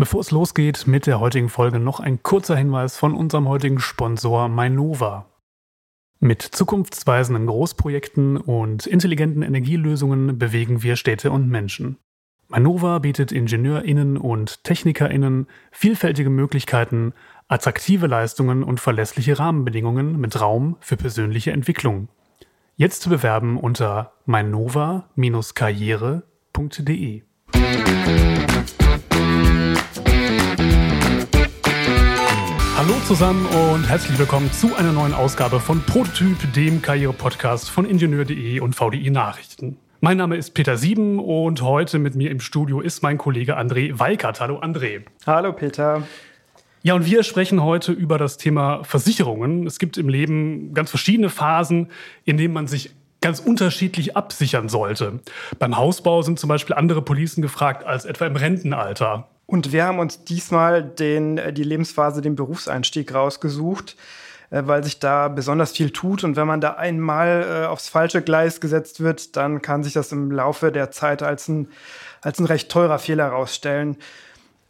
Bevor es losgeht mit der heutigen Folge, noch ein kurzer Hinweis von unserem heutigen Sponsor Mainova. Mit zukunftsweisenden Großprojekten und intelligenten Energielösungen bewegen wir Städte und Menschen. Manova bietet IngenieurInnen und TechnikerInnen vielfältige Möglichkeiten, attraktive Leistungen und verlässliche Rahmenbedingungen mit Raum für persönliche Entwicklung. Jetzt zu bewerben unter meinova-karriere.de. Hallo zusammen und herzlich willkommen zu einer neuen Ausgabe von Prototyp, dem Karriere-Podcast von Ingenieur.de und VDI Nachrichten. Mein Name ist Peter Sieben und heute mit mir im Studio ist mein Kollege André Weikert. Hallo André. Hallo Peter. Ja, und wir sprechen heute über das Thema Versicherungen. Es gibt im Leben ganz verschiedene Phasen, in denen man sich ganz unterschiedlich absichern sollte. Beim Hausbau sind zum Beispiel andere Policen gefragt als etwa im Rentenalter. Und wir haben uns diesmal den, die Lebensphase, den Berufseinstieg rausgesucht. Äh, weil sich da besonders viel tut. Und wenn man da einmal äh, aufs falsche Gleis gesetzt wird, dann kann sich das im Laufe der Zeit als ein, als ein recht teurer Fehler herausstellen.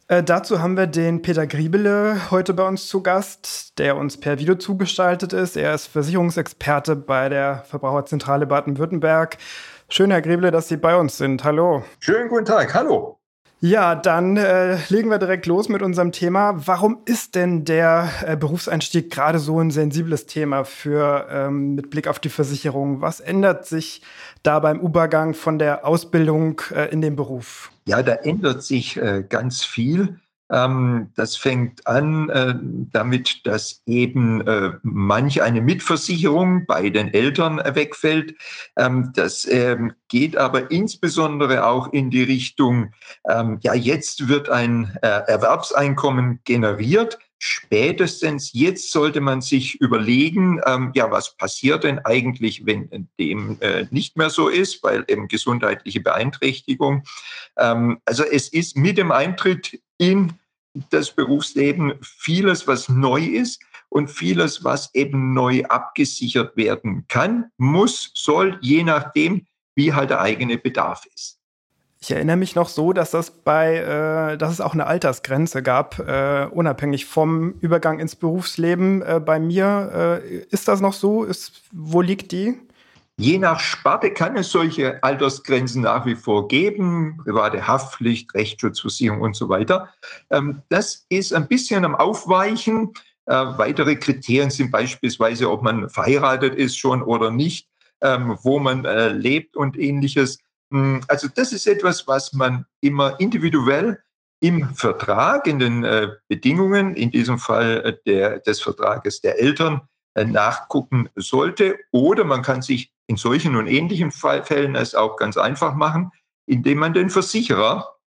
Äh, dazu haben wir den Peter Griebele heute bei uns zu Gast, der uns per Video zugestaltet ist. Er ist Versicherungsexperte bei der Verbraucherzentrale Baden-Württemberg. Schön, Herr Griebele, dass Sie bei uns sind. Hallo. Schönen guten Tag. Hallo. Ja, dann äh, legen wir direkt los mit unserem Thema. Warum ist denn der äh, Berufseinstieg gerade so ein sensibles Thema für ähm, mit Blick auf die Versicherung? Was ändert sich da beim Übergang von der Ausbildung äh, in den Beruf? Ja, da ändert sich äh, ganz viel. Ähm, das fängt an äh, damit, dass eben äh, manch eine Mitversicherung bei den Eltern wegfällt. Ähm, das ähm, geht aber insbesondere auch in die Richtung, ja, jetzt wird ein äh, Erwerbseinkommen generiert. Spätestens jetzt sollte man sich überlegen, ähm, ja, was passiert denn eigentlich, wenn dem äh, nicht mehr so ist, weil eben gesundheitliche Beeinträchtigung. Ähm, also es ist mit dem Eintritt in das Berufsleben vieles, was neu ist und vieles, was eben neu abgesichert werden kann, muss, soll, je nachdem, wie halt der eigene Bedarf ist. Ich erinnere mich noch so, dass das bei, äh, dass es auch eine Altersgrenze gab, äh, unabhängig vom Übergang ins Berufsleben. Äh, bei mir äh, ist das noch so? Ist, wo liegt die? Je nach Sparte kann es solche Altersgrenzen nach wie vor geben, private Haftpflicht, Rechtsschutzversicherung und so weiter. Ähm, das ist ein bisschen am Aufweichen. Äh, weitere Kriterien sind beispielsweise, ob man verheiratet ist schon oder nicht, ähm, wo man äh, lebt und ähnliches. Hm, also das ist etwas, was man immer individuell im Vertrag, in den äh, Bedingungen, in diesem Fall der, des Vertrages der Eltern, nachgucken sollte. Oder man kann sich in solchen und ähnlichen Fällen es auch ganz einfach machen, indem man den Versicherer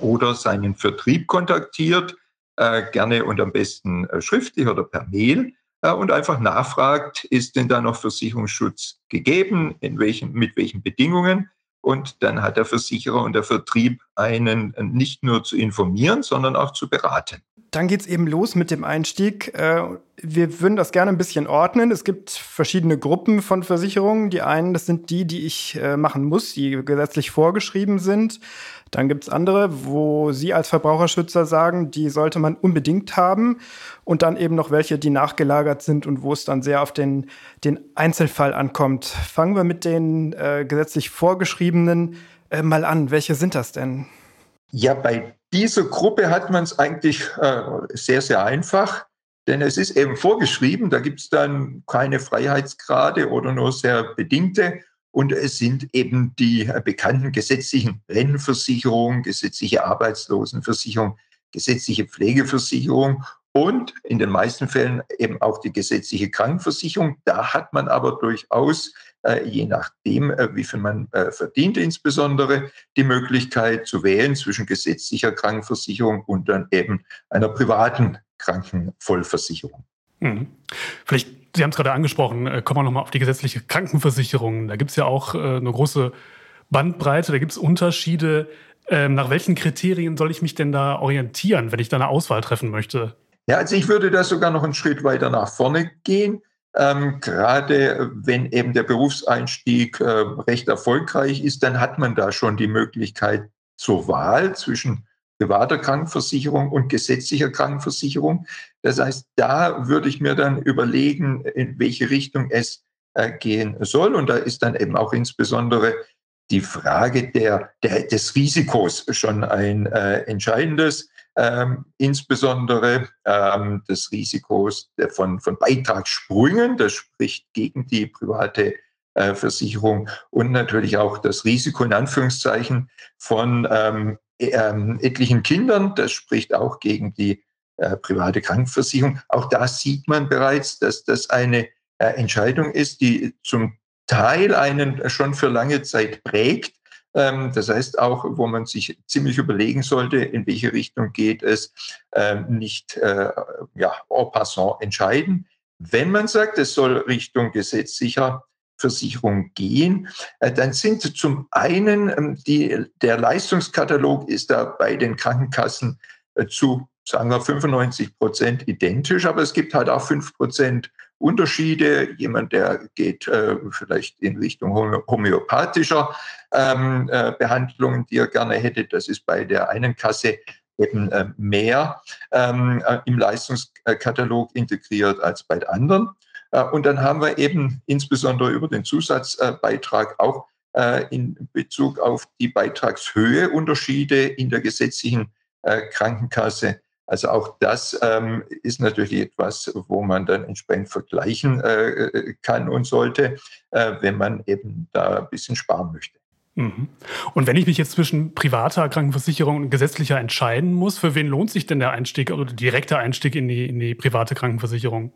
oder seinen Vertrieb kontaktiert, äh, gerne und am besten äh, schriftlich oder per Mail äh, und einfach nachfragt, ist denn da noch Versicherungsschutz gegeben, in welchen, mit welchen Bedingungen? Und dann hat der Versicherer und der Vertrieb einen äh, nicht nur zu informieren, sondern auch zu beraten dann geht es eben los mit dem Einstieg. Äh, wir würden das gerne ein bisschen ordnen. Es gibt verschiedene Gruppen von Versicherungen. Die einen, das sind die, die ich äh, machen muss, die gesetzlich vorgeschrieben sind. Dann gibt es andere, wo Sie als Verbraucherschützer sagen, die sollte man unbedingt haben. Und dann eben noch welche, die nachgelagert sind und wo es dann sehr auf den, den Einzelfall ankommt. Fangen wir mit den äh, gesetzlich vorgeschriebenen äh, mal an. Welche sind das denn? Ja, bei dieser Gruppe hat man es eigentlich äh, sehr, sehr einfach, denn es ist eben vorgeschrieben, da gibt es dann keine Freiheitsgrade oder nur sehr bedingte. Und es sind eben die äh, bekannten gesetzlichen Rentenversicherung, gesetzliche Arbeitslosenversicherung, gesetzliche Pflegeversicherung und in den meisten Fällen eben auch die gesetzliche Krankenversicherung. Da hat man aber durchaus äh, je nachdem, äh, wie viel man verdient, insbesondere die Möglichkeit zu wählen zwischen gesetzlicher Krankenversicherung und dann eben einer privaten Krankenvollversicherung. Mhm. Vielleicht, Sie haben es gerade angesprochen, kommen wir nochmal auf die gesetzliche Krankenversicherung. Da gibt es ja auch eine große Bandbreite, da gibt es Unterschiede. Ähm, nach welchen Kriterien soll ich mich denn da orientieren, wenn ich da eine Auswahl treffen möchte? Ja, also ich würde da sogar noch einen Schritt weiter nach vorne gehen. Ähm, gerade wenn eben der Berufseinstieg äh, recht erfolgreich ist, dann hat man da schon die Möglichkeit zur Wahl zwischen privater Krankenversicherung und gesetzlicher Krankenversicherung. Das heißt, da würde ich mir dann überlegen, in welche Richtung es äh, gehen soll. Und da ist dann eben auch insbesondere die Frage der, der des Risikos schon ein äh, entscheidendes, ähm, insbesondere ähm, des Risikos von, von Beitragssprüngen, das spricht gegen die private äh, Versicherung und natürlich auch das Risiko in Anführungszeichen von ähm, ähm, etlichen Kindern, das spricht auch gegen die äh, private Krankenversicherung. Auch da sieht man bereits, dass das eine äh, Entscheidung ist, die zum Teil einen schon für lange Zeit prägt. Ähm, das heißt auch, wo man sich ziemlich überlegen sollte, in welche Richtung geht es, ähm, nicht äh, ja, en passant entscheiden. Wenn man sagt, es soll Richtung gesetzlicher Versicherung gehen, äh, dann sind zum einen ähm, die, der Leistungskatalog ist da bei den Krankenkassen zu, sagen wir, 95 Prozent identisch, aber es gibt halt auch fünf Prozent Unterschiede. Jemand, der geht äh, vielleicht in Richtung homöopathischer ähm, äh, Behandlungen, die er gerne hätte. Das ist bei der einen Kasse eben äh, mehr ähm, äh, im Leistungskatalog integriert als bei der anderen. Äh, und dann haben wir eben insbesondere über den Zusatzbeitrag auch äh, in Bezug auf die Beitragshöhe Unterschiede in der gesetzlichen Krankenkasse also auch das ähm, ist natürlich etwas, wo man dann entsprechend vergleichen äh, kann und sollte, äh, wenn man eben da ein bisschen sparen möchte. Mhm. Und wenn ich mich jetzt zwischen privater Krankenversicherung und gesetzlicher entscheiden muss, für wen lohnt sich denn der Einstieg oder der direkte Einstieg in die, in die private Krankenversicherung?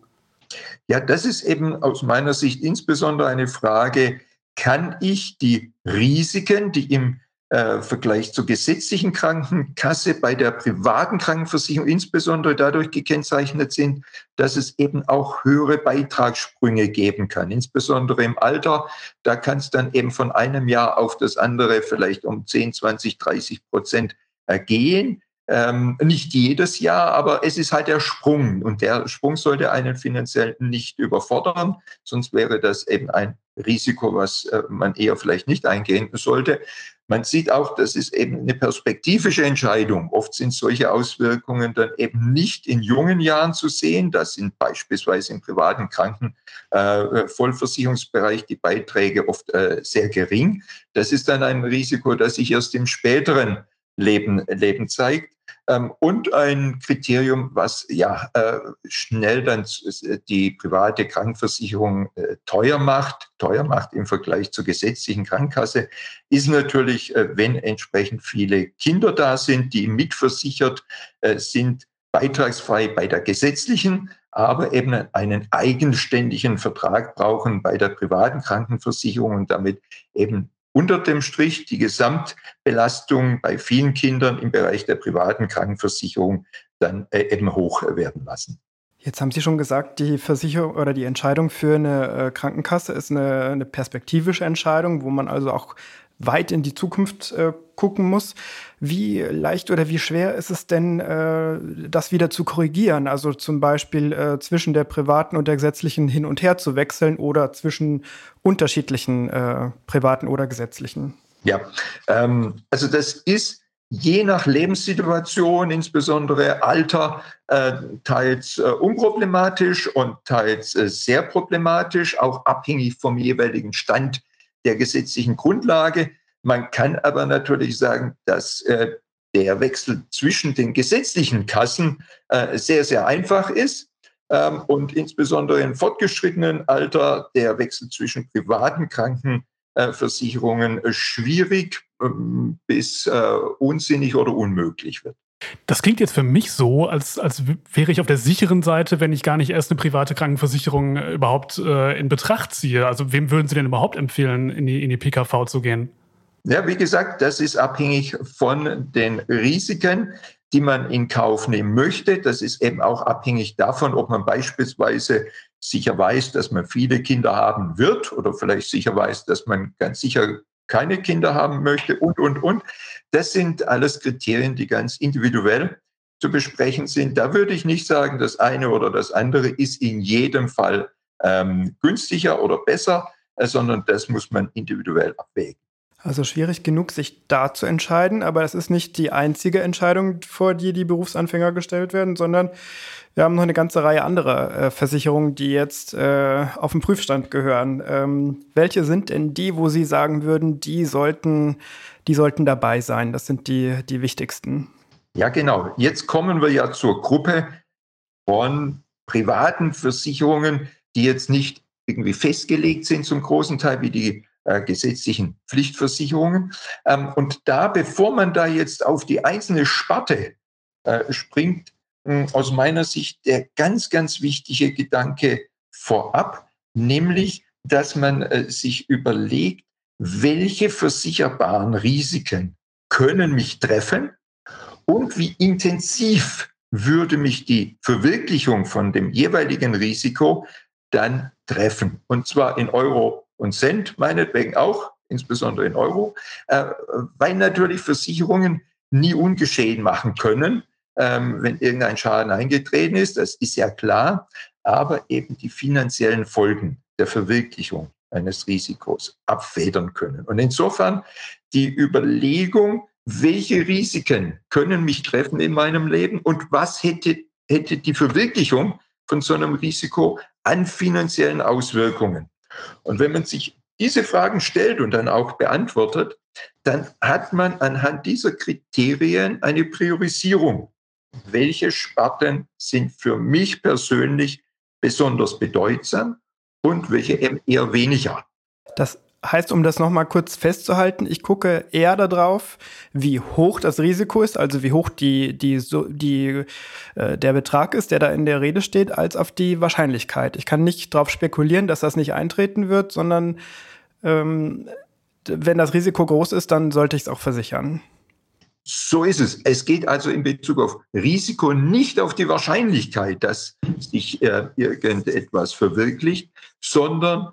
Ja, das ist eben aus meiner Sicht insbesondere eine Frage, kann ich die Risiken, die im äh, Vergleich zur gesetzlichen Krankenkasse bei der privaten Krankenversicherung insbesondere dadurch gekennzeichnet sind, dass es eben auch höhere Beitragssprünge geben kann, insbesondere im Alter. Da kann es dann eben von einem Jahr auf das andere vielleicht um 10, 20, 30 Prozent ergehen. Ähm, nicht jedes Jahr, aber es ist halt der Sprung und der Sprung sollte einen finanziell nicht überfordern, sonst wäre das eben ein Risiko, was äh, man eher vielleicht nicht eingehen sollte. Man sieht auch, das ist eben eine perspektivische Entscheidung. Oft sind solche Auswirkungen dann eben nicht in jungen Jahren zu sehen. Das sind beispielsweise im privaten Kranken äh, die Beiträge oft äh, sehr gering. Das ist dann ein Risiko, das sich erst im späteren Leben, Leben zeigt. Ähm, und ein Kriterium, was ja äh, schnell dann die private Krankenversicherung äh, teuer macht, teuer macht im Vergleich zur gesetzlichen Krankenkasse, ist natürlich, äh, wenn entsprechend viele Kinder da sind, die mitversichert sind, beitragsfrei bei der gesetzlichen, aber eben einen eigenständigen Vertrag brauchen bei der privaten Krankenversicherung und damit eben unter dem Strich die Gesamtbelastung bei vielen Kindern im Bereich der privaten Krankenversicherung dann äh, eben hoch werden lassen. Jetzt haben Sie schon gesagt, die Versicherung oder die Entscheidung für eine äh, Krankenkasse ist eine, eine perspektivische Entscheidung, wo man also auch weit in die Zukunft äh, gucken muss. Wie leicht oder wie schwer ist es denn, äh, das wieder zu korrigieren? Also zum Beispiel äh, zwischen der privaten und der gesetzlichen hin und her zu wechseln oder zwischen unterschiedlichen äh, privaten oder gesetzlichen? Ja, ähm, also das ist je nach Lebenssituation, insbesondere Alter, äh, teils äh, unproblematisch und teils sehr problematisch, auch abhängig vom jeweiligen Stand der gesetzlichen Grundlage. Man kann aber natürlich sagen, dass äh, der Wechsel zwischen den gesetzlichen Kassen äh, sehr, sehr einfach ist. Ähm, und insbesondere im fortgeschrittenen Alter der Wechsel zwischen privaten Krankenversicherungen äh, schwierig ähm, bis äh, unsinnig oder unmöglich wird. Das klingt jetzt für mich so, als, als wäre ich auf der sicheren Seite, wenn ich gar nicht erst eine private Krankenversicherung äh, überhaupt äh, in Betracht ziehe. Also wem würden Sie denn überhaupt empfehlen, in die, in die PKV zu gehen? Ja, wie gesagt, das ist abhängig von den Risiken, die man in Kauf nehmen möchte. Das ist eben auch abhängig davon, ob man beispielsweise sicher weiß, dass man viele Kinder haben wird oder vielleicht sicher weiß, dass man ganz sicher keine Kinder haben möchte und, und, und. Das sind alles Kriterien, die ganz individuell zu besprechen sind. Da würde ich nicht sagen, das eine oder das andere ist in jedem Fall ähm, günstiger oder besser, äh, sondern das muss man individuell abwägen. Also schwierig genug, sich da zu entscheiden, aber das ist nicht die einzige Entscheidung, vor die die Berufsanfänger gestellt werden, sondern wir haben noch eine ganze Reihe anderer äh, Versicherungen, die jetzt äh, auf den Prüfstand gehören. Ähm, welche sind denn die, wo Sie sagen würden, die sollten, die sollten dabei sein? Das sind die, die wichtigsten. Ja, genau. Jetzt kommen wir ja zur Gruppe von privaten Versicherungen, die jetzt nicht irgendwie festgelegt sind zum großen Teil wie die gesetzlichen Pflichtversicherungen. Ähm, und da, bevor man da jetzt auf die einzelne Sparte äh, springt, aus meiner Sicht der ganz, ganz wichtige Gedanke vorab, nämlich, dass man äh, sich überlegt, welche versicherbaren Risiken können mich treffen und wie intensiv würde mich die Verwirklichung von dem jeweiligen Risiko dann treffen. Und zwar in Euro und Cent, meinetwegen auch, insbesondere in Euro, äh, weil natürlich Versicherungen nie ungeschehen machen können ähm, wenn irgendein Schaden eingetreten ist, das ist ja klar, aber eben die finanziellen Folgen der Verwirklichung eines Risikos abfedern können. Und insofern die Überlegung, welche Risiken können mich treffen in meinem Leben und was hätte, hätte die Verwirklichung von so einem Risiko an finanziellen Auswirkungen. Und wenn man sich diese Fragen stellt und dann auch beantwortet, dann hat man anhand dieser Kriterien eine Priorisierung welche Sparten sind für mich persönlich besonders bedeutsam und welche eher weniger. Das heißt, um das nochmal kurz festzuhalten, ich gucke eher darauf, wie hoch das Risiko ist, also wie hoch die, die, so, die, äh, der Betrag ist, der da in der Rede steht, als auf die Wahrscheinlichkeit. Ich kann nicht darauf spekulieren, dass das nicht eintreten wird, sondern ähm, wenn das Risiko groß ist, dann sollte ich es auch versichern. So ist es. Es geht also in Bezug auf Risiko nicht auf die Wahrscheinlichkeit, dass sich äh, irgendetwas verwirklicht, sondern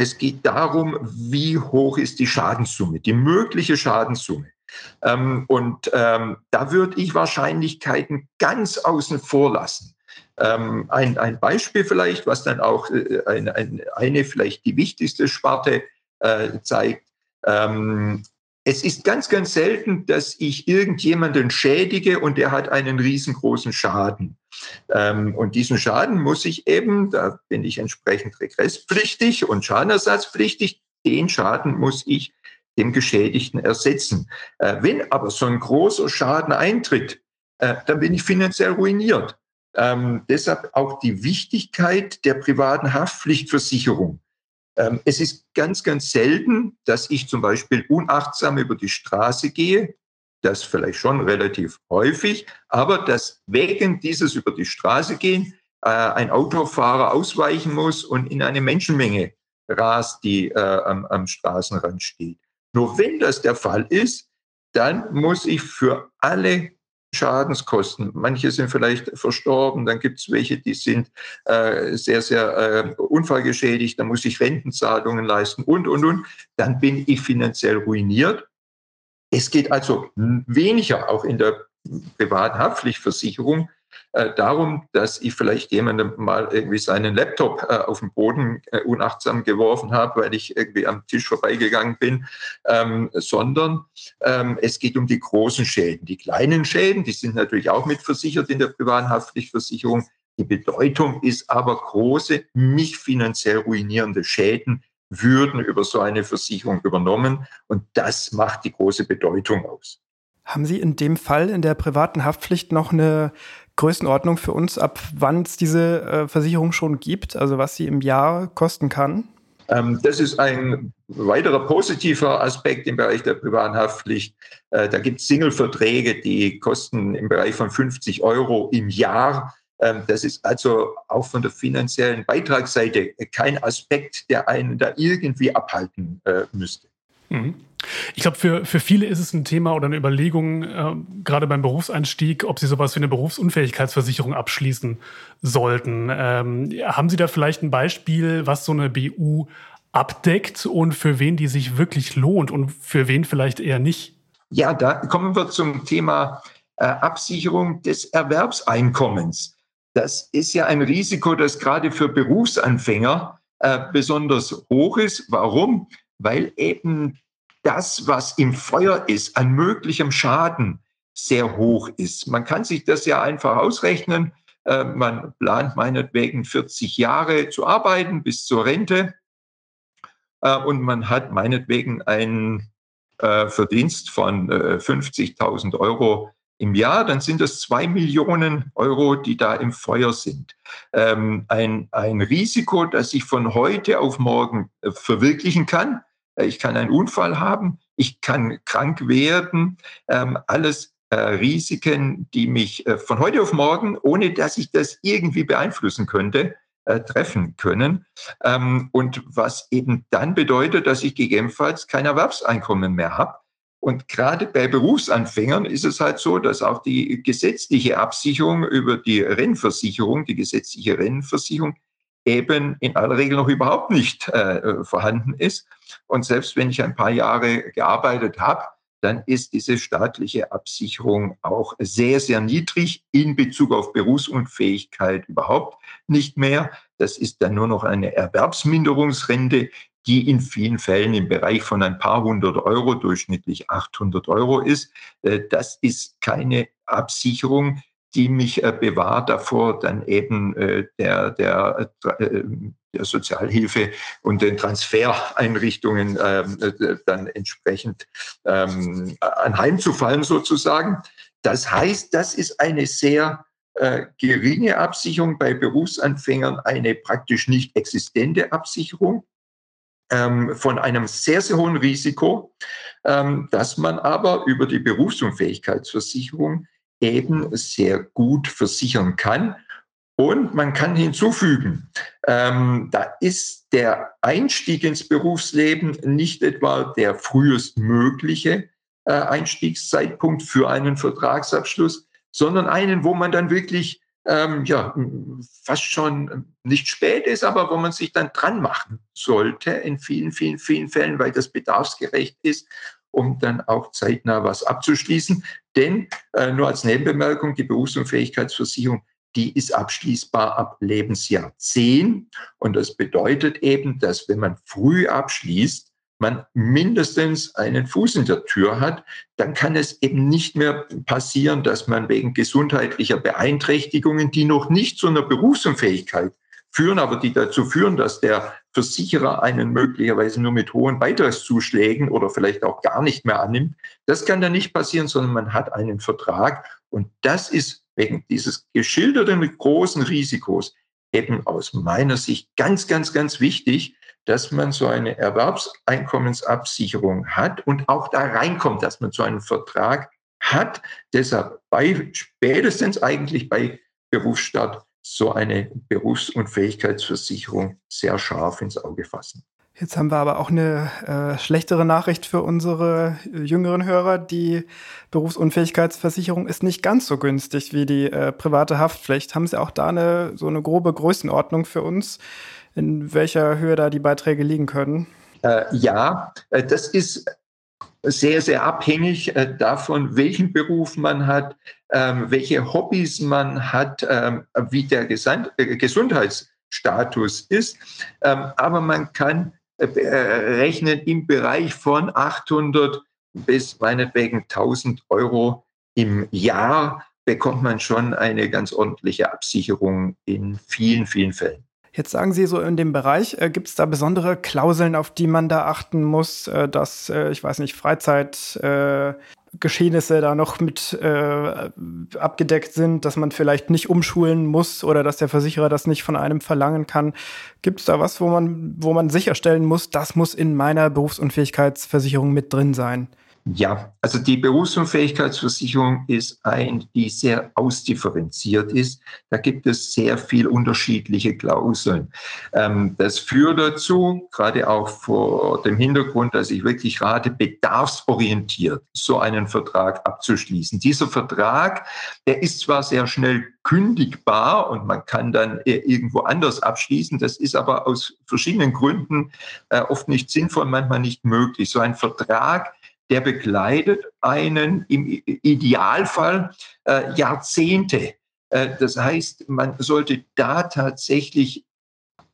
es geht darum, wie hoch ist die Schadenssumme, die mögliche Schadenssumme. Ähm, und ähm, da würde ich Wahrscheinlichkeiten ganz außen vor lassen. Ähm, ein, ein Beispiel vielleicht, was dann auch äh, eine, eine, vielleicht die wichtigste Sparte äh, zeigt. Es ist ganz, ganz selten, dass ich irgendjemanden schädige und der hat einen riesengroßen Schaden. Ähm, und diesen Schaden muss ich eben, da bin ich entsprechend regresspflichtig und schadenersatzpflichtig, den Schaden muss ich dem Geschädigten ersetzen. Äh, wenn aber so ein großer Schaden eintritt, äh, dann bin ich finanziell ruiniert. Ähm, deshalb auch die Wichtigkeit der privaten Haftpflichtversicherung. Ähm, es ist ganz, ganz selten, dass ich zum Beispiel unachtsam über die Straße gehe. Das vielleicht schon relativ häufig, aber dass wegen dieses über die Straße gehen äh, ein Autofahrer ausweichen muss und in eine Menschenmenge rast, die äh, am, am Straßenrand steht. Nur wenn das der Fall ist, dann muss ich für alle Schadenskosten. Manche sind vielleicht verstorben, dann gibt es welche, die sind äh, sehr, sehr äh, unfallgeschädigt, dann muss ich Rentenzahlungen leisten und, und, und. Dann bin ich finanziell ruiniert. Es geht also weniger auch in der privaten Haftpflichtversicherung äh, darum, dass ich vielleicht jemandem mal irgendwie seinen Laptop äh, auf den Boden äh, unachtsam geworfen habe, weil ich irgendwie am Tisch vorbeigegangen bin, ähm, sondern ähm, es geht um die großen Schäden. Die kleinen Schäden, die sind natürlich auch mitversichert in der privaten Haftpflichtversicherung. Die Bedeutung ist aber große, mich finanziell ruinierende Schäden würden über so eine Versicherung übernommen. Und das macht die große Bedeutung aus. Haben Sie in dem Fall in der privaten Haftpflicht noch eine Größenordnung für uns, ab wann es diese äh, Versicherung schon gibt, also was sie im Jahr kosten kann? Ähm, das ist ein weiterer positiver Aspekt im Bereich der privaten Haftpflicht. Äh, da gibt es Single-Verträge, die kosten im Bereich von 50 Euro im Jahr. Ähm, das ist also auch von der finanziellen Beitragsseite kein Aspekt, der einen da irgendwie abhalten äh, müsste. Mhm. Ich glaube, für, für viele ist es ein Thema oder eine Überlegung, äh, gerade beim Berufseinstieg, ob sie sowas wie eine Berufsunfähigkeitsversicherung abschließen sollten. Ähm, haben Sie da vielleicht ein Beispiel, was so eine BU abdeckt und für wen die sich wirklich lohnt und für wen vielleicht eher nicht? Ja, da kommen wir zum Thema äh, Absicherung des Erwerbseinkommens. Das ist ja ein Risiko, das gerade für Berufsanfänger äh, besonders hoch ist. Warum? weil eben das, was im Feuer ist, an möglichem Schaden sehr hoch ist. Man kann sich das ja einfach ausrechnen. Äh, man plant meinetwegen 40 Jahre zu arbeiten bis zur Rente äh, und man hat meinetwegen einen äh, Verdienst von 50.000 Euro im Jahr, dann sind das zwei Millionen Euro, die da im Feuer sind. Ähm, ein, ein Risiko, das ich von heute auf morgen verwirklichen kann. Ich kann einen Unfall haben, ich kann krank werden, ähm, alles äh, Risiken, die mich äh, von heute auf morgen, ohne dass ich das irgendwie beeinflussen könnte, äh, treffen können. Ähm, und was eben dann bedeutet, dass ich gegebenenfalls kein Erwerbseinkommen mehr habe. Und gerade bei Berufsanfängern ist es halt so, dass auch die gesetzliche Absicherung über die Rennversicherung, die gesetzliche Rennversicherung, eben in aller Regel noch überhaupt nicht äh, vorhanden ist. Und selbst wenn ich ein paar Jahre gearbeitet habe, dann ist diese staatliche Absicherung auch sehr, sehr niedrig in Bezug auf Berufsunfähigkeit überhaupt nicht mehr. Das ist dann nur noch eine Erwerbsminderungsrente, die in vielen Fällen im Bereich von ein paar hundert Euro, durchschnittlich 800 Euro ist. Äh, das ist keine Absicherung, die mich äh, bewahrt davor, dann eben äh, der, der, der Sozialhilfe und den Transfereinrichtungen ähm, dann entsprechend ähm, anheimzufallen sozusagen. Das heißt, das ist eine sehr äh, geringe Absicherung bei Berufsanfängern, eine praktisch nicht existente Absicherung ähm, von einem sehr, sehr hohen Risiko, ähm, dass man aber über die Berufsunfähigkeitsversicherung eben sehr gut versichern kann. Und man kann hinzufügen, ähm, da ist der Einstieg ins Berufsleben nicht etwa der frühestmögliche äh, Einstiegszeitpunkt für einen Vertragsabschluss, sondern einen, wo man dann wirklich ähm, ja, fast schon nicht spät ist, aber wo man sich dann dran machen sollte in vielen, vielen, vielen Fällen, weil das bedarfsgerecht ist, um dann auch zeitnah was abzuschließen. Denn äh, nur als Nebenbemerkung, die Berufsunfähigkeitsversicherung, die ist abschließbar ab Lebensjahr 10. Und das bedeutet eben, dass wenn man früh abschließt, man mindestens einen Fuß in der Tür hat, dann kann es eben nicht mehr passieren, dass man wegen gesundheitlicher Beeinträchtigungen, die noch nicht zu einer Berufsunfähigkeit führen, aber die dazu führen, dass der Versicherer einen möglicherweise nur mit hohen Beitragszuschlägen oder vielleicht auch gar nicht mehr annimmt. Das kann dann nicht passieren, sondern man hat einen Vertrag. Und das ist wegen dieses geschilderten großen Risikos eben aus meiner Sicht ganz, ganz, ganz wichtig, dass man so eine Erwerbseinkommensabsicherung hat und auch da reinkommt, dass man so einen Vertrag hat. Deshalb bei, spätestens eigentlich bei Berufsstart so eine Berufsunfähigkeitsversicherung sehr scharf ins Auge fassen. Jetzt haben wir aber auch eine äh, schlechtere Nachricht für unsere äh, jüngeren Hörer. Die Berufsunfähigkeitsversicherung ist nicht ganz so günstig wie die äh, private Haftpflicht. Haben Sie auch da eine, so eine grobe Größenordnung für uns? in welcher Höhe da die Beiträge liegen können? Äh, ja, äh, das ist sehr, sehr abhängig äh, davon, welchen Beruf man hat, ähm, welche Hobbys man hat, ähm, wie der äh, Gesundheitsstatus ist. Ähm, aber man kann äh, rechnen im Bereich von 800 bis meinetwegen 1000 Euro im Jahr bekommt man schon eine ganz ordentliche Absicherung in vielen, vielen Fällen. Jetzt sagen Sie so in dem Bereich, äh, gibt es da besondere Klauseln, auf die man da achten muss, äh, dass, äh, ich weiß nicht, Freizeitgeschehnisse äh, da noch mit äh, abgedeckt sind, dass man vielleicht nicht umschulen muss oder dass der Versicherer das nicht von einem verlangen kann. Gibt es da was, wo man, wo man sicherstellen muss, das muss in meiner Berufsunfähigkeitsversicherung mit drin sein? Ja, also die Berufsunfähigkeitsversicherung ist ein, die sehr ausdifferenziert ist. Da gibt es sehr viel unterschiedliche Klauseln. Ähm, das führt dazu, gerade auch vor dem Hintergrund, dass ich wirklich rate, bedarfsorientiert so einen Vertrag abzuschließen. Dieser Vertrag, der ist zwar sehr schnell kündigbar und man kann dann irgendwo anders abschließen. Das ist aber aus verschiedenen Gründen äh, oft nicht sinnvoll, manchmal nicht möglich. So ein Vertrag, der begleitet einen im Idealfall äh, Jahrzehnte. Äh, das heißt, man sollte da tatsächlich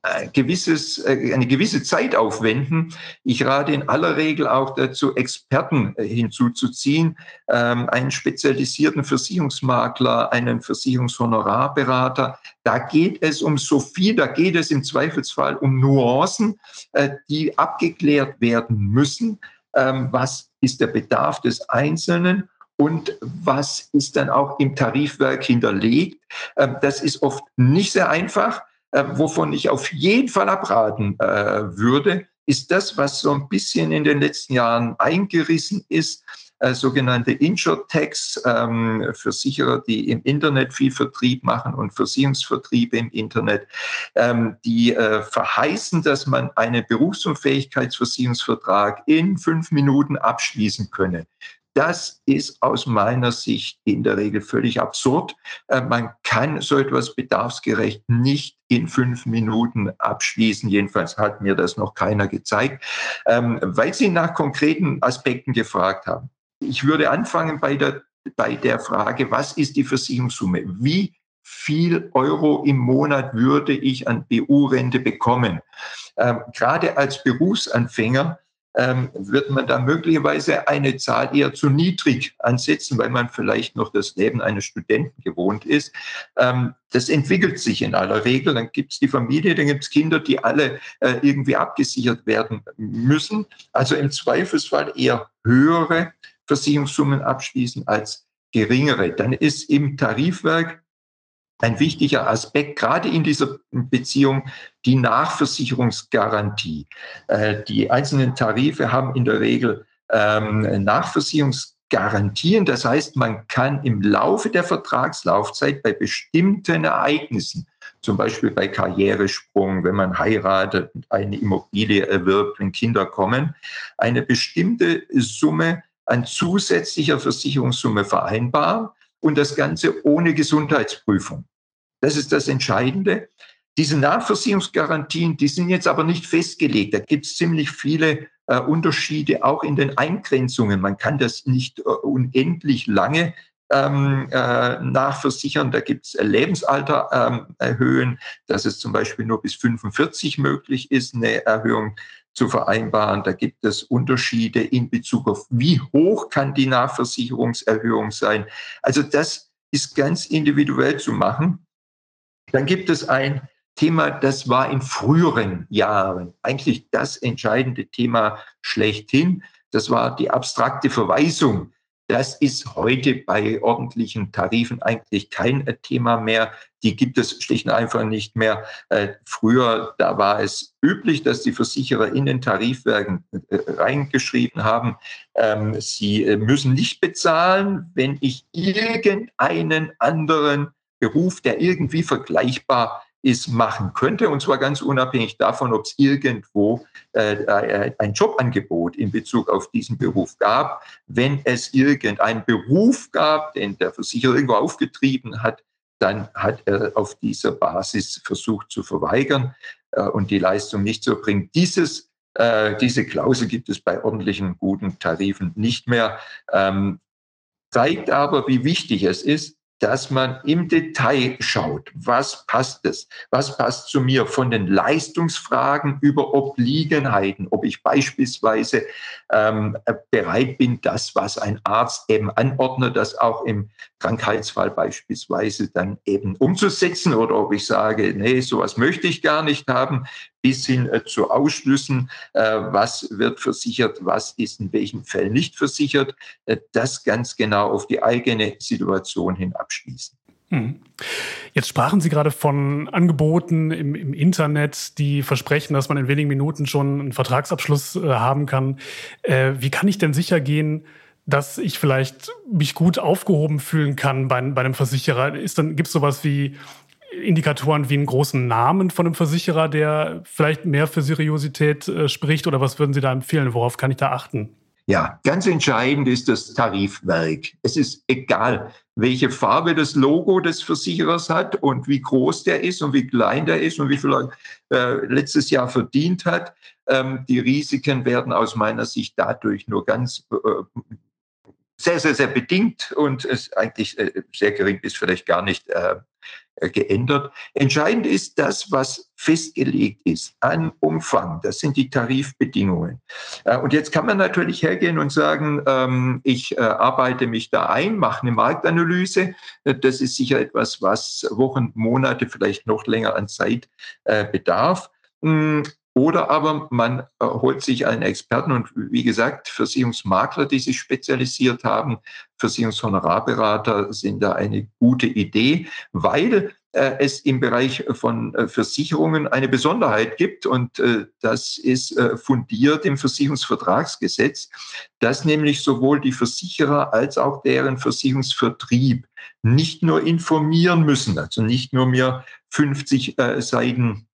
ein gewisses, äh, eine gewisse Zeit aufwenden. Ich rate in aller Regel auch dazu, Experten äh, hinzuzuziehen, ähm, einen spezialisierten Versicherungsmakler, einen Versicherungshonorarberater. Da geht es um so viel, da geht es im Zweifelsfall um Nuancen, äh, die abgeklärt werden müssen. Ähm, was ist der Bedarf des Einzelnen? und was ist dann auch im Tarifwerk hinterlegt. Ähm, das ist oft nicht sehr einfach. Äh, wovon ich auf jeden Fall abraten äh, würde, ist das, was so ein bisschen in den letzten Jahren eingerissen ist, äh, sogenannte Insurtechs, ähm, Versicherer, die im Internet viel Vertrieb machen und Versicherungsvertriebe im Internet, ähm, die äh, verheißen, dass man einen Berufsunfähigkeitsversicherungsvertrag in fünf Minuten abschließen könne. Das ist aus meiner Sicht in der Regel völlig absurd. Äh, man kann so etwas bedarfsgerecht nicht in fünf Minuten abschließen. Jedenfalls hat mir das noch keiner gezeigt, ähm, weil Sie nach konkreten Aspekten gefragt haben. Ich würde anfangen bei der, bei der Frage, was ist die Versicherungssumme? Wie viel Euro im Monat würde ich an BU-Rente bekommen? Ähm, gerade als Berufsanfänger ähm, wird man da möglicherweise eine Zahl eher zu niedrig ansetzen, weil man vielleicht noch das Leben eines Studenten gewohnt ist. Ähm, das entwickelt sich in aller Regel. Dann gibt es die Familie, dann gibt es Kinder, die alle äh, irgendwie abgesichert werden müssen. Also im Zweifelsfall eher höhere Versicherungssummen abschließen als geringere. Dann ist im Tarifwerk ein wichtiger Aspekt, gerade in dieser Beziehung, die Nachversicherungsgarantie. Äh, die einzelnen Tarife haben in der Regel ähm, Nachversicherungsgarantien. Das heißt, man kann im Laufe der Vertragslaufzeit bei bestimmten Ereignissen, zum Beispiel bei Karrieresprung, wenn man heiratet, eine Immobilie erwirbt, wenn Kinder kommen, eine bestimmte Summe an zusätzlicher Versicherungssumme vereinbaren und das Ganze ohne Gesundheitsprüfung. Das ist das Entscheidende. Diese Nachversicherungsgarantien, die sind jetzt aber nicht festgelegt. Da gibt es ziemlich viele äh, Unterschiede auch in den Eingrenzungen. Man kann das nicht äh, unendlich lange ähm, äh, nachversichern. Da gibt es Lebensalter ähm, erhöhen, dass es zum Beispiel nur bis 45 möglich ist, eine Erhöhung zu vereinbaren. Da gibt es Unterschiede in Bezug auf, wie hoch kann die Nachversicherungserhöhung sein. Also das ist ganz individuell zu machen. Dann gibt es ein Thema, das war in früheren Jahren eigentlich das entscheidende Thema schlechthin. Das war die abstrakte Verweisung das ist heute bei ordentlichen Tarifen eigentlich kein äh, Thema mehr. Die gibt es schlicht und einfach nicht mehr. Äh, früher, da war es üblich, dass die Versicherer in den Tarifwerken äh, reingeschrieben haben, ähm, sie müssen nicht bezahlen, wenn ich irgendeinen anderen Beruf, der irgendwie vergleichbar es machen könnte, und zwar ganz unabhängig davon, ob es irgendwo äh, äh, ein Jobangebot in Bezug auf diesen Beruf gab. Wenn es irgendeinen Beruf gab, den der Versicherer irgendwo aufgetrieben hat, dann hat er auf dieser Basis versucht zu verweigern äh, und die Leistung nicht zu erbringen. Dieses, äh, diese Klausel gibt es bei ordentlichen, guten Tarifen nicht mehr. Ähm, zeigt aber, wie wichtig es ist, dass man im Detail schaut, was passt es, was passt zu mir von den Leistungsfragen über Obliegenheiten, ob ich beispielsweise ähm, bereit bin, das, was ein Arzt eben anordnet, das auch im Krankheitsfall beispielsweise dann eben umzusetzen? Oder ob ich sage, nee, sowas möchte ich gar nicht haben, bis hin äh, zu Ausschlüssen, äh, was wird versichert, was ist in welchen Fällen nicht versichert, äh, das ganz genau auf die eigene Situation hin abschließen. Hm. Jetzt sprachen Sie gerade von Angeboten im, im, Internet, die versprechen, dass man in wenigen Minuten schon einen Vertragsabschluss haben kann. Wie kann ich denn sicher gehen, dass ich vielleicht mich gut aufgehoben fühlen kann bei, bei einem Versicherer? Ist dann, gibt es sowas wie Indikatoren wie einen großen Namen von einem Versicherer, der vielleicht mehr für Seriosität äh, spricht? Oder was würden Sie da empfehlen? Worauf kann ich da achten? Ja, ganz entscheidend ist das Tarifwerk. Es ist egal, welche Farbe das Logo des Versicherers hat und wie groß der ist und wie klein der ist und wie viel er äh, letztes Jahr verdient hat. Ähm, die Risiken werden aus meiner Sicht dadurch nur ganz äh, sehr, sehr, sehr bedingt und es eigentlich äh, sehr gering bis vielleicht gar nicht äh, geändert. Entscheidend ist das, was festgelegt ist an Umfang. Das sind die Tarifbedingungen. Äh, und jetzt kann man natürlich hergehen und sagen, ähm, ich äh, arbeite mich da ein, mache eine Marktanalyse. Das ist sicher etwas, was Wochen, Monate, vielleicht noch länger an Zeit bedarf. Oder aber man holt sich einen Experten und wie gesagt, Versicherungsmakler, die sich spezialisiert haben, Versicherungshonorarberater sind da eine gute Idee, weil äh, es im Bereich von äh, Versicherungen eine Besonderheit gibt und äh, das ist äh, fundiert im Versicherungsvertragsgesetz, dass nämlich sowohl die Versicherer als auch deren Versicherungsvertrieb nicht nur informieren müssen, also nicht nur mir 50 äh, Seiten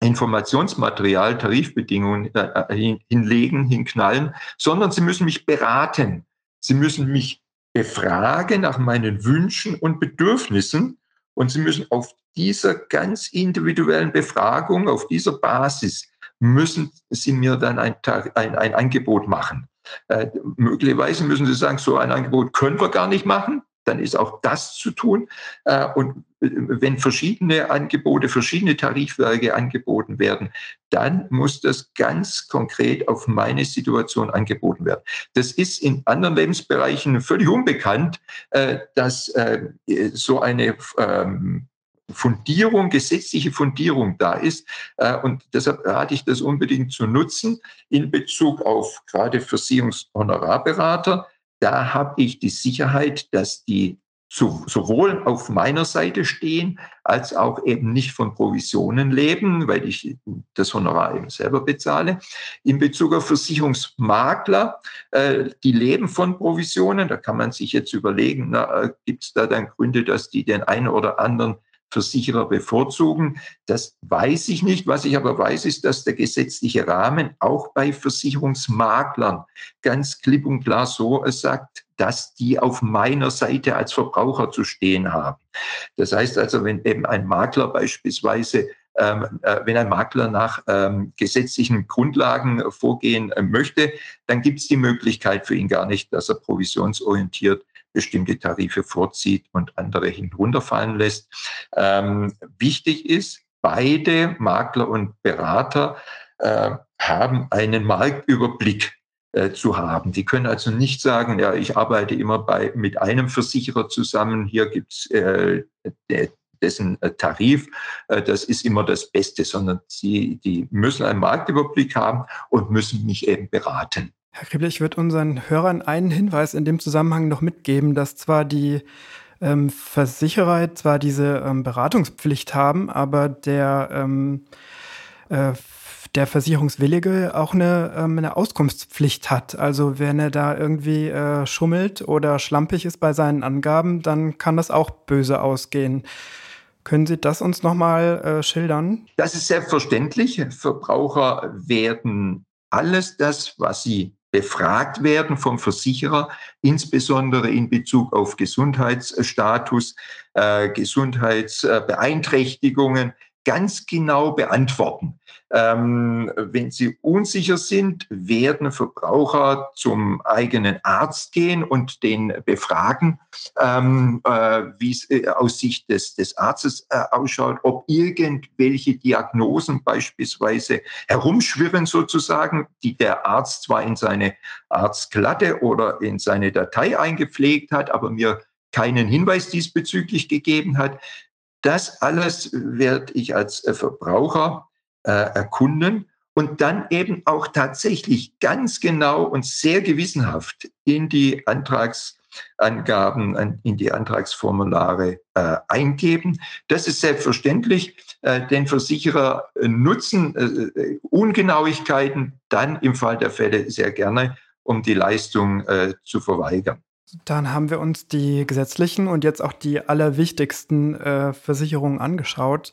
Informationsmaterial, Tarifbedingungen äh, äh hinlegen, hinknallen, sondern sie müssen mich beraten. Sie müssen mich befragen nach meinen Wünschen und Bedürfnissen und sie müssen auf dieser ganz individuellen Befragung, auf dieser Basis, müssen sie mir dann ein, ein, ein Angebot machen. Äh, möglicherweise müssen sie sagen, so ein Angebot können wir gar nicht machen dann ist auch das zu tun. Äh, und äh, wenn verschiedene Angebote, verschiedene Tarifwerke angeboten werden, dann muss das ganz konkret auf meine Situation angeboten werden. Das ist in anderen Lebensbereichen völlig unbekannt, äh, dass so eine ähm, Fundierung, gesetzliche Fundierung da ist. Und deshalb rate ich das unbedingt zu nutzen in Bezug auf gerade Versicherungshonorarberater da habe ich die Sicherheit, dass die sowohl auf meiner Seite stehen, als auch eben nicht von Provisionen leben, weil ich das Honorar eben selber bezahle. In Bezug auf Versicherungsmakler, äh, die leben von Provisionen. Da kann man sich jetzt überlegen, äh, gibt es da dann Gründe, dass die den einen oder anderen Versicherer bevorzugen. Das weiß ich nicht. Was ich aber weiß, ist, dass der gesetzliche Rahmen auch bei Versicherungsmaklern ganz klipp und klar so sagt, dass die auf meiner Seite als Verbraucher zu stehen haben. Das heißt also, wenn eben ein Makler beispielsweise ähm, äh, wenn ein Makler nach ähm, gesetzlichen Grundlagen vorgehen äh, möchte, dann gibt es die Möglichkeit für ihn gar nicht, dass er provisionsorientiert bestimmte Tarife vorzieht und andere hinunterfallen lässt. Ähm, wichtig ist, beide Makler und Berater äh, haben einen Marktüberblick äh, zu haben. Die können also nicht sagen, ja, ich arbeite immer bei, mit einem Versicherer zusammen, hier gibt's äh, dessen äh, Tarif, äh, das ist immer das Beste, sondern sie, die müssen einen Marktüberblick haben und müssen mich eben beraten. Herr Krible, ich würde unseren Hörern einen Hinweis in dem Zusammenhang noch mitgeben, dass zwar die ähm, Versicherer zwar diese ähm, Beratungspflicht haben, aber der, ähm, äh, der Versicherungswillige auch eine, ähm, eine Auskunftspflicht hat. Also wenn er da irgendwie äh, schummelt oder schlampig ist bei seinen Angaben, dann kann das auch böse ausgehen. Können Sie das uns nochmal äh, schildern? Das ist selbstverständlich. Verbraucher werden alles das, was sie befragt werden vom Versicherer, insbesondere in Bezug auf Gesundheitsstatus, äh, Gesundheitsbeeinträchtigungen, ganz genau beantworten. Ähm, wenn sie unsicher sind, werden Verbraucher zum eigenen Arzt gehen und den befragen, ähm, äh, wie es äh, aus Sicht des, des Arztes äh, ausschaut, ob irgendwelche Diagnosen beispielsweise herumschwirren sozusagen, die der Arzt zwar in seine Arztklatte oder in seine Datei eingepflegt hat, aber mir keinen Hinweis diesbezüglich gegeben hat. Das alles werde ich als Verbraucher äh, erkunden und dann eben auch tatsächlich ganz genau und sehr gewissenhaft in die Antragsangaben, in die Antragsformulare äh, eingeben. Das ist selbstverständlich, äh, denn Versicherer nutzen äh, Ungenauigkeiten dann im Fall der Fälle sehr gerne, um die Leistung äh, zu verweigern. Dann haben wir uns die gesetzlichen und jetzt auch die allerwichtigsten äh, Versicherungen angeschaut,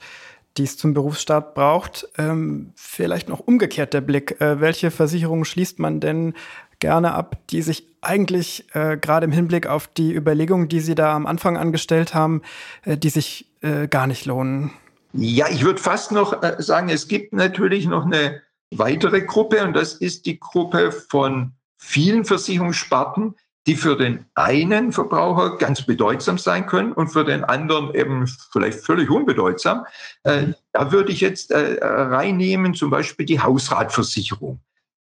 die es zum Berufsstart braucht. Ähm, vielleicht noch umgekehrt der Blick. Äh, welche Versicherungen schließt man denn gerne ab, die sich eigentlich äh, gerade im Hinblick auf die Überlegungen, die Sie da am Anfang angestellt haben, äh, die sich äh, gar nicht lohnen? Ja, ich würde fast noch äh, sagen, es gibt natürlich noch eine weitere Gruppe und das ist die Gruppe von vielen Versicherungssparten, die für den einen Verbraucher ganz bedeutsam sein können und für den anderen eben vielleicht völlig unbedeutsam. Äh, da würde ich jetzt äh, reinnehmen, zum Beispiel die Hausratversicherung.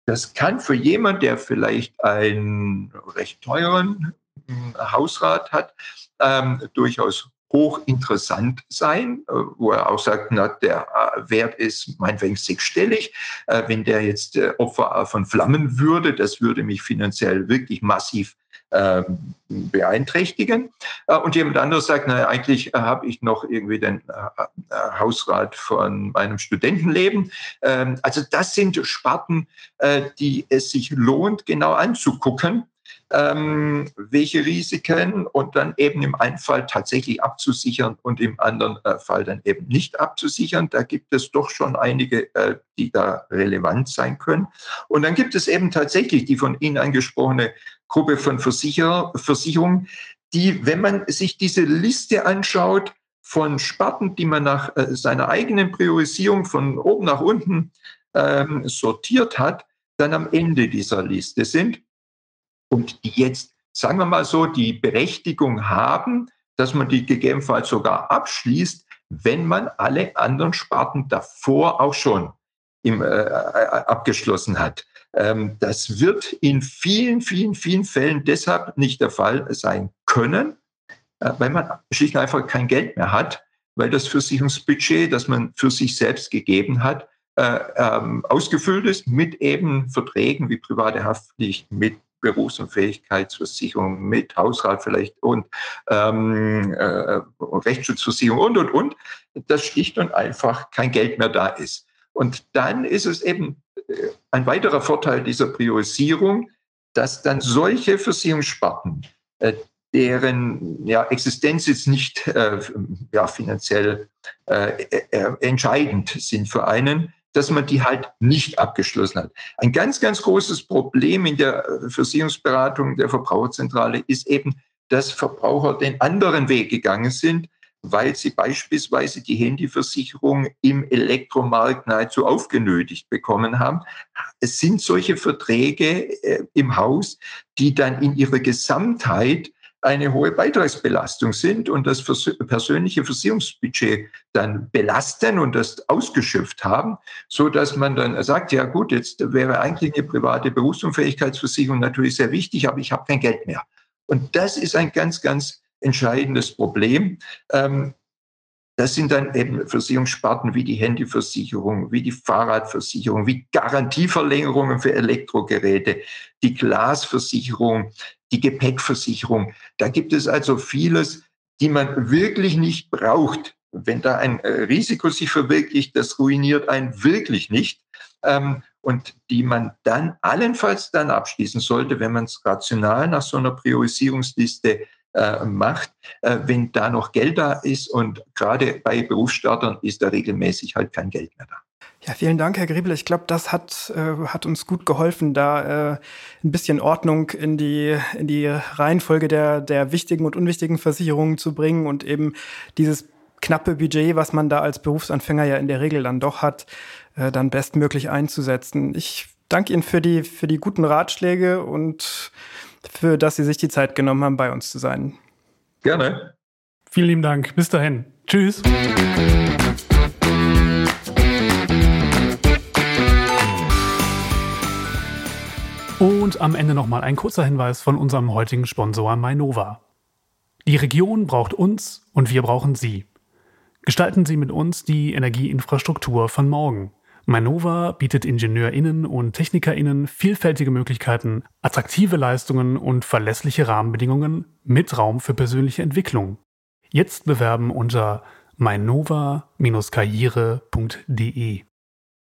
Das kann für jemand, der vielleicht einen recht teuren hm, Hausrat hat, ähm, durchaus hochinteressant sein, äh, wo er auch sagt, na, der äh, Wert ist meinetwegen sechsstellig. Äh, wenn der jetzt Opfer von Flammen würde, das würde mich finanziell wirklich massiv beeinträchtigen. Und jemand anderes sagt, na, eigentlich habe ich noch irgendwie den Hausrat von meinem Studentenleben. Ähm, also das sind Sparten, die es sich lohnt, genau anzugucken ähm, welche Risiken und dann eben im einen Fall tatsächlich abzusichern und im anderen äh, Fall dann eben nicht abzusichern. Da gibt es doch schon einige, äh, die da relevant sein können. Und dann gibt es eben tatsächlich die von Ihnen angesprochene Gruppe von Versicherer, Versicherungen, die, wenn man sich diese Liste anschaut, von Sparten, die man nach äh, seiner eigenen Priorisierung von oben nach unten ähm, sortiert hat, dann am Ende dieser Liste sind und die jetzt, sagen wir mal so, die Berechtigung haben, dass man die gegebenenfalls sogar abschließt, wenn man alle anderen Sparten davor auch schon im, äh, äh, abgeschlossen hat. Ähm, das wird in vielen, vielen, vielen Fällen deshalb nicht der Fall sein können, äh, weil man schlicht und einfach kein Geld mehr hat, weil das Versicherungsbudget, das man für sich selbst gegeben hat, äh, ähm, ausgefüllt ist mit eben Verträgen wie private Haftpflicht, mit Berufs- und Fähigkeitsversicherung mit Hausrat vielleicht und ähm, äh, Rechtsschutzversicherung und, und, und, dass schlicht und einfach kein Geld mehr da ist. Und dann ist es eben ein weiterer Vorteil dieser Priorisierung, dass dann solche Versicherungssparten, äh, deren ja, Existenz jetzt nicht äh, ja, finanziell äh, äh, entscheidend sind für einen, dass man die halt nicht abgeschlossen hat. Ein ganz, ganz großes Problem in der äh, Versicherungsberatung der Verbraucherzentrale ist eben, dass Verbraucher den anderen Weg gegangen sind, weil sie beispielsweise die Handyversicherung im Elektromarkt nahezu aufgenötigt bekommen haben. Es sind solche Verträge äh, im Haus, die dann in ihrer Gesamtheit eine hohe Beitragsbelastung sind und das persönliche Versicherungsbudget dann belasten und das ausgeschöpft haben, so dass man dann sagt, ja gut, jetzt wäre eigentlich eine private Berufsunfähigkeitsversicherung natürlich sehr wichtig, aber ich habe kein Geld mehr. Und das ist ein ganz, ganz entscheidendes Problem. Ähm, das sind dann eben Versicherungssparten wie die Handyversicherung, wie die Fahrradversicherung, wie Garantieverlängerungen für Elektrogeräte, die Glasversicherung, die Gepäckversicherung. Da gibt es also vieles, die man wirklich nicht braucht. Wenn da ein äh, Risiko sich verwirklicht, das ruiniert einen wirklich nicht. Ähm, und die man dann allenfalls dann abschließen sollte, wenn man es rational nach so einer Priorisierungsliste äh, macht, äh, wenn da noch Geld da ist. Und gerade bei Berufsstartern ist da regelmäßig halt kein Geld mehr da. Ja, vielen Dank, Herr Griebel. Ich glaube, das hat, äh, hat uns gut geholfen, da äh, ein bisschen Ordnung in die, in die Reihenfolge der, der wichtigen und unwichtigen Versicherungen zu bringen und eben dieses knappe Budget, was man da als Berufsanfänger ja in der Regel dann doch hat, äh, dann bestmöglich einzusetzen. Ich danke Ihnen für die, für die guten Ratschläge und für dass Sie sich die Zeit genommen haben, bei uns zu sein. Gerne. Vielen lieben Dank. Bis dahin. Tschüss. Und am Ende nochmal ein kurzer Hinweis von unserem heutigen Sponsor Mainova. Die Region braucht uns und wir brauchen Sie. Gestalten Sie mit uns die Energieinfrastruktur von morgen. Mainova bietet IngenieurInnen und TechnikerInnen vielfältige Möglichkeiten, attraktive Leistungen und verlässliche Rahmenbedingungen mit Raum für persönliche Entwicklung. Jetzt bewerben unter mainova-karriere.de.